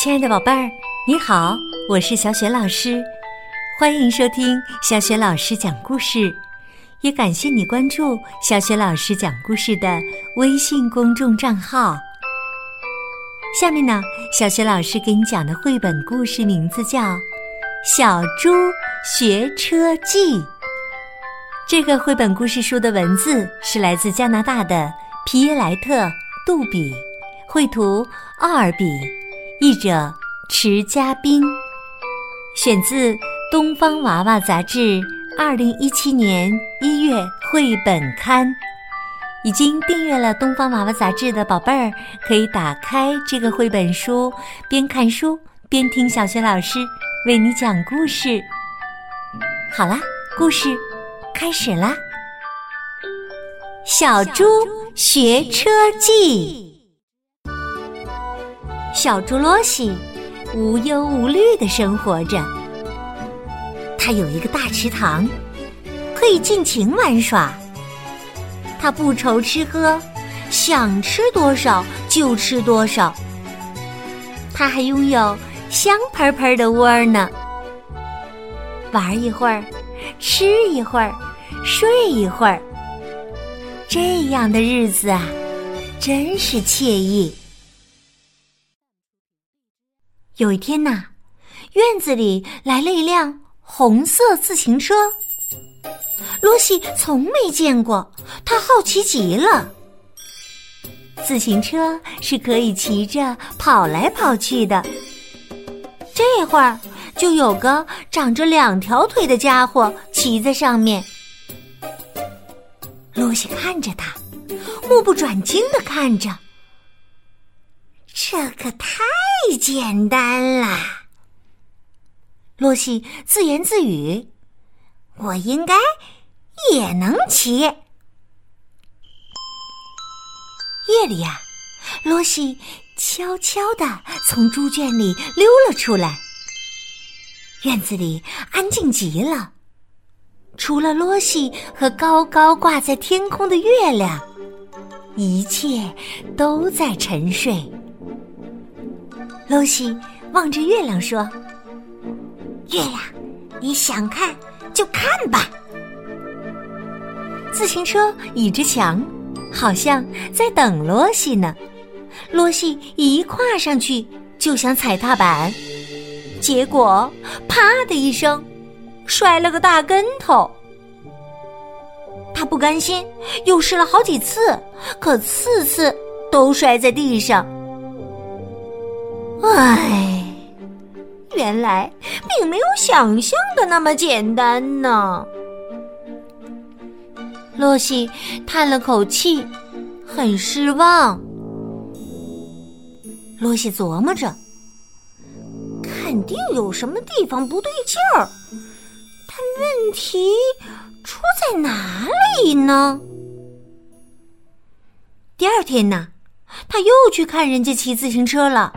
亲爱的宝贝儿，你好，我是小雪老师，欢迎收听小雪老师讲故事，也感谢你关注小雪老师讲故事的微信公众账号。下面呢，小雪老师给你讲的绘本故事名字叫《小猪学车记》。这个绘本故事书的文字是来自加拿大的皮耶莱特·杜比，绘图奥尔比。译者池嘉宾，选自《东方娃娃》杂志二零一七年一月绘本刊。已经订阅了《东方娃娃》杂志的宝贝儿，可以打开这个绘本书，边看书边听小学老师为你讲故事。好啦，故事开始啦！小猪学车记。小猪罗西无忧无虑的生活着。他有一个大池塘，可以尽情玩耍。他不愁吃喝，想吃多少就吃多少。他还拥有香喷喷的窝呢。玩一会儿，吃一会儿，睡一会儿，这样的日子啊，真是惬意。有一天呐，院子里来了一辆红色自行车。罗西从没见过，他好奇极了。自行车是可以骑着跑来跑去的。这会儿就有个长着两条腿的家伙骑在上面。罗西看着他，目不转睛的看着。这可太简单了，洛西自言自语：“我应该也能骑。”夜里呀，洛西悄悄地从猪圈里溜了出来。院子里安静极了，除了洛西和高高挂在天空的月亮，一切都在沉睡。露西望着月亮说：“月亮，你想看就看吧。”自行车倚着墙，好像在等罗西呢。罗西一跨上去就想踩踏板，结果啪的一声，摔了个大跟头。他不甘心，又试了好几次，可次次都摔在地上。唉，原来并没有想象的那么简单呢。洛西叹了口气，很失望。洛西琢磨着，肯定有什么地方不对劲儿，但问题出在哪里呢？第二天呢，他又去看人家骑自行车了。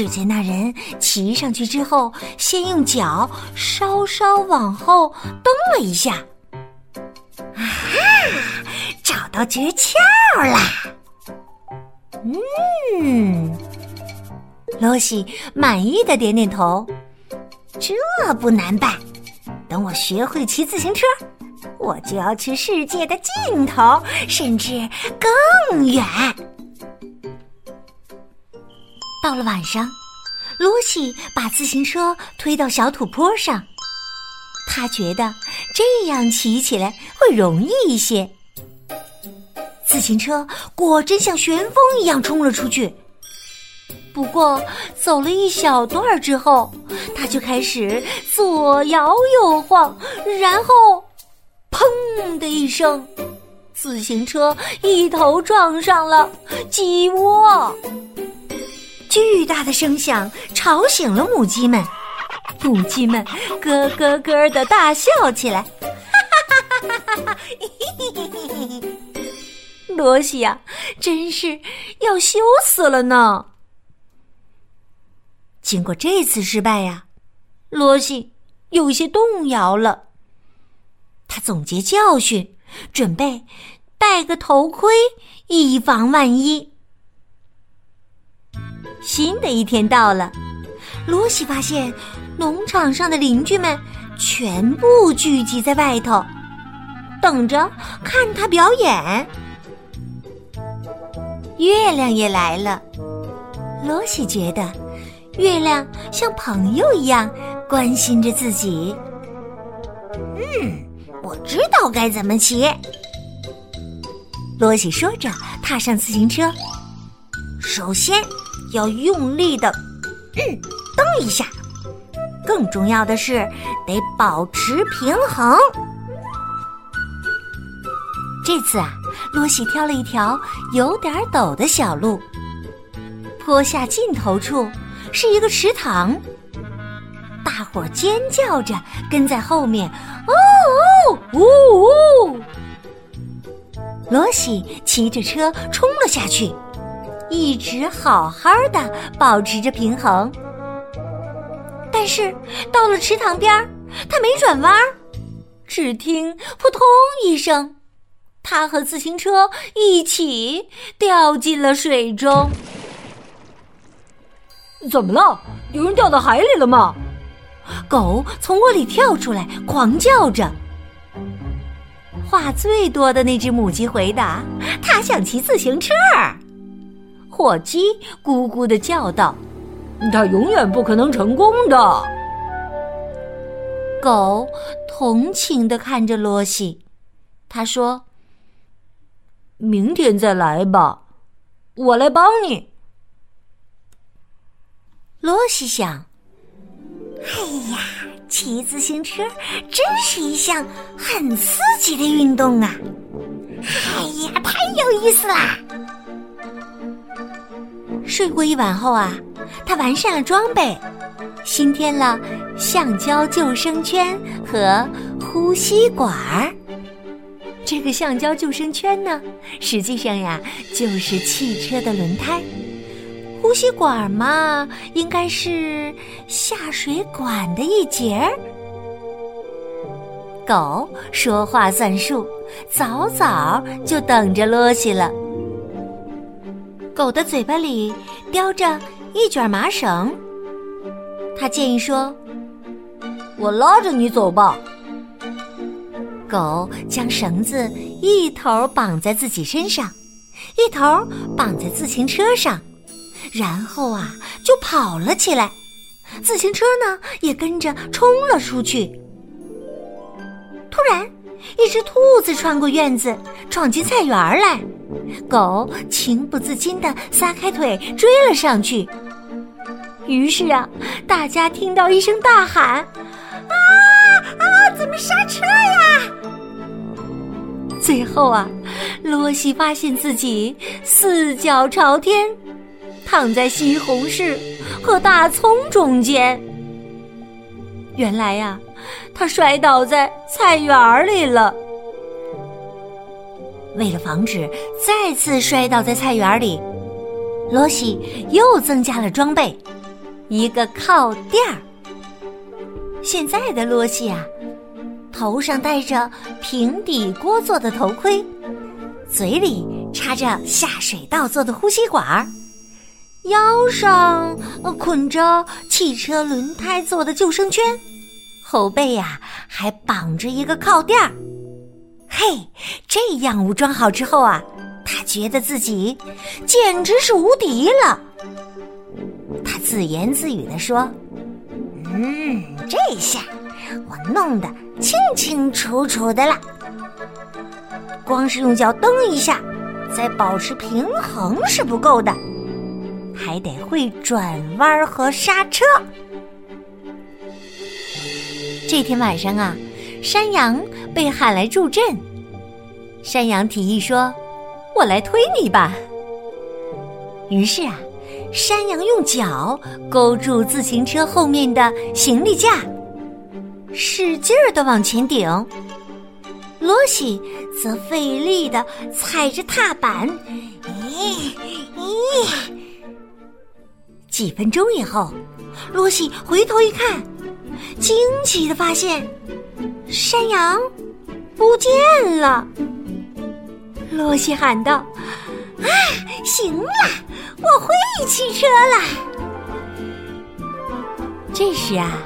只见那人骑上去之后，先用脚稍稍往后蹬了一下，啊，找到诀窍啦！嗯，罗西满意的点点头，这不难办。等我学会骑自行车，我就要去世界的尽头，甚至更远。到了晚上，露西把自行车推到小土坡上，他觉得这样骑起来会容易一些。自行车果真像旋风一样冲了出去，不过走了一小段之后，他就开始左摇右晃，然后砰的一声，自行车一头撞上了鸡窝。巨大的声响吵醒了母鸡们，母鸡们咯咯咯的大笑起来。哈哈哈哈哈！罗西呀，真是要羞死了呢！经过这次失败呀，罗西有些动摇了。他总结教训，准备戴个头盔，以防万一。新的一天到了，罗西发现农场上的邻居们全部聚集在外头，等着看他表演。月亮也来了，罗西觉得月亮像朋友一样关心着自己。嗯，我知道该怎么骑。罗西说着，踏上自行车。首先要用力的，嗯，蹬一下。更重要的是，得保持平衡。这次啊，罗西挑了一条有点陡的小路，坡下尽头处是一个池塘。大伙尖叫着跟在后面，哦哦呜呜！罗西骑着车冲了下去，一直好好的保持着平衡。但是到了池塘边他没转弯只听“扑通”一声，他和自行车一起掉进了水中。怎么了？有人掉到海里了吗？狗从窝里跳出来，狂叫着。话最多的那只母鸡回答：“它想骑自行车。”火鸡咕咕的叫道：“它永远不可能成功的。”狗同情的看着罗西，他说：“明天再来吧，我来帮你。”罗西想：“哎呀。”骑自行车真是一项很刺激的运动啊！哎呀，太有意思啦！睡过一晚后啊，他完善了装备，新添了橡胶救生圈和呼吸管儿。这个橡胶救生圈呢，实际上呀就是汽车的轮胎。呼吸管嘛，应该是下水管的一节儿。狗说话算数，早早就等着罗西了。狗的嘴巴里叼着一卷麻绳，他建议说：“我拉着你走吧。”狗将绳子一头绑在自己身上，一头绑在自行车上。然后啊，就跑了起来，自行车呢也跟着冲了出去。突然，一只兔子穿过院子，闯进菜园来，狗情不自禁地撒开腿追了上去。于是啊，大家听到一声大喊：“啊啊！怎么刹车呀？”最后啊，罗西发现自己四脚朝天。躺在西红柿和大葱中间。原来呀，他摔倒在菜园里了。为了防止再次摔倒在菜园里，罗西又增加了装备，一个靠垫儿。现在的罗西啊，头上戴着平底锅做的头盔，嘴里插着下水道做的呼吸管儿。腰上捆着汽车轮胎做的救生圈，后背呀还绑着一个靠垫儿。嘿，这样武装好之后啊，他觉得自己简直是无敌了。他自言自语地说：“嗯，这下我弄得清清楚楚的了。光是用脚蹬一下，再保持平衡是不够的。”还得会转弯和刹车。这天晚上啊，山羊被喊来助阵。山羊提议说：“我来推你吧。”于是啊，山羊用脚勾住自行车后面的行李架，使劲儿的往前顶。罗西则费力的踩着踏板，咦咦。几分钟以后，罗西回头一看，惊奇的发现山羊不见了。罗西喊道：“啊，行了，我会骑车了！这时啊，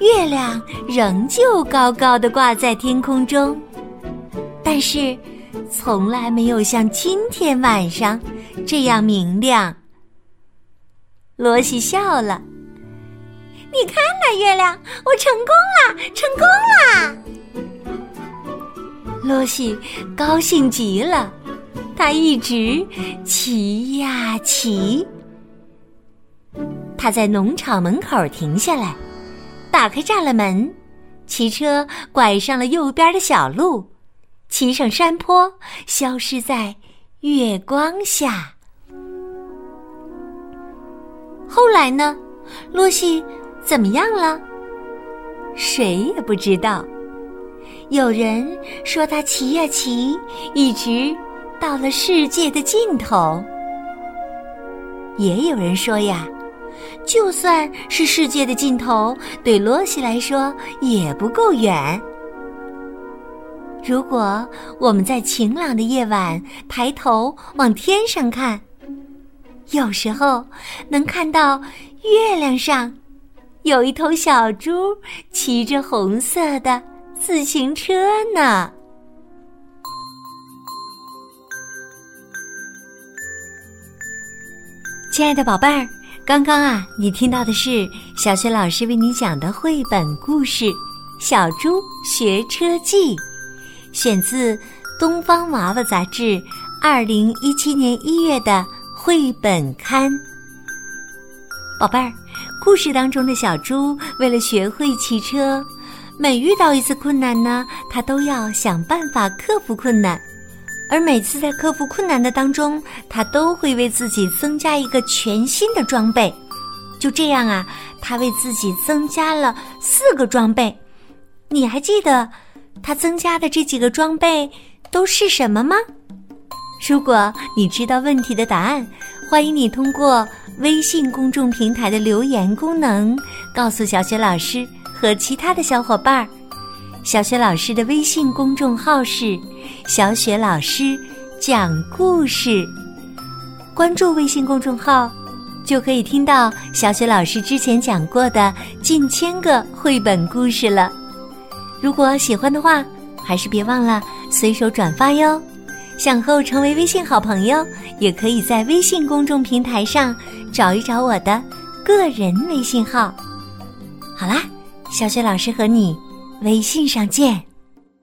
月亮仍旧高高的挂在天空中，但是从来没有像今天晚上这样明亮。罗西笑了：“你看那月亮，我成功了，成功了！”罗西高兴极了，他一直骑呀骑。他在农场门口停下来，打开栅栏门，骑车拐上了右边的小路，骑上山坡，消失在月光下。后来呢？洛西怎么样了？谁也不知道。有人说他骑呀骑，一直到了世界的尽头。也有人说呀。就算是世界的尽头，对罗西来说也不够远。如果我们在晴朗的夜晚抬头往天上看，有时候能看到月亮上有一头小猪骑着红色的自行车呢。亲爱的宝贝儿。刚刚啊，你听到的是小学老师为你讲的绘本故事《小猪学车记》，选自《东方娃娃》杂志二零一七年一月的绘本刊。宝贝儿，故事当中的小猪为了学会骑车，每遇到一次困难呢，他都要想办法克服困难。而每次在克服困难的当中，他都会为自己增加一个全新的装备。就这样啊，他为自己增加了四个装备。你还记得他增加的这几个装备都是什么吗？如果你知道问题的答案，欢迎你通过微信公众平台的留言功能告诉小雪老师和其他的小伙伴儿。小雪老师的微信公众号是“小雪老师讲故事”，关注微信公众号，就可以听到小雪老师之前讲过的近千个绘本故事了。如果喜欢的话，还是别忘了随手转发哟。想和我成为微信好朋友，也可以在微信公众平台上找一找我的个人微信号。好啦，小雪老师和你。微信上见。